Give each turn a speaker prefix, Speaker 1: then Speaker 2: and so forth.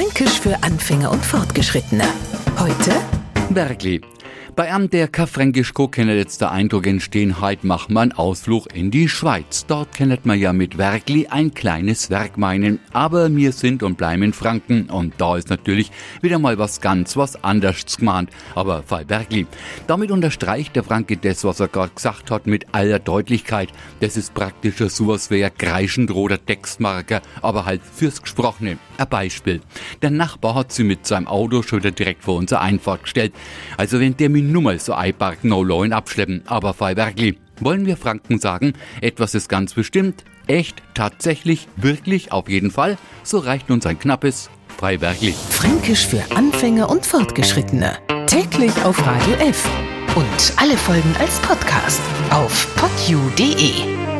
Speaker 1: Fränkisch für Anfänger und Fortgeschrittene. Heute
Speaker 2: Bergli. Bei einem der Fränkisch kennt jetzt der Eindruck entstehen, heute wir einen Ausflug in die Schweiz. Dort kennt man ja mit Werkli ein kleines Werk meinen. Aber wir sind und bleiben in Franken und da ist natürlich wieder mal was ganz was anderes gemeint. Aber bei Werkli. Damit unterstreicht der Franke das, was er gerade gesagt hat, mit aller Deutlichkeit. Das ist praktisch sowas wie ein kreischend roter Textmarker, aber halt fürs Gesprochene. Ein Beispiel. Der Nachbar hat sie mit seinem Auto schon direkt vor unsere Einfahrt gestellt. Also wenn der mich nur mal so einparkt, no loin abschleppen, aber fei wirklich. Wollen wir Franken sagen, etwas ist ganz bestimmt, echt, tatsächlich, wirklich, auf jeden Fall, so reicht uns ein knappes Freibergli.
Speaker 1: Fränkisch für Anfänger und Fortgeschrittene. Täglich auf Radio F. Und alle Folgen als Podcast auf podu.de.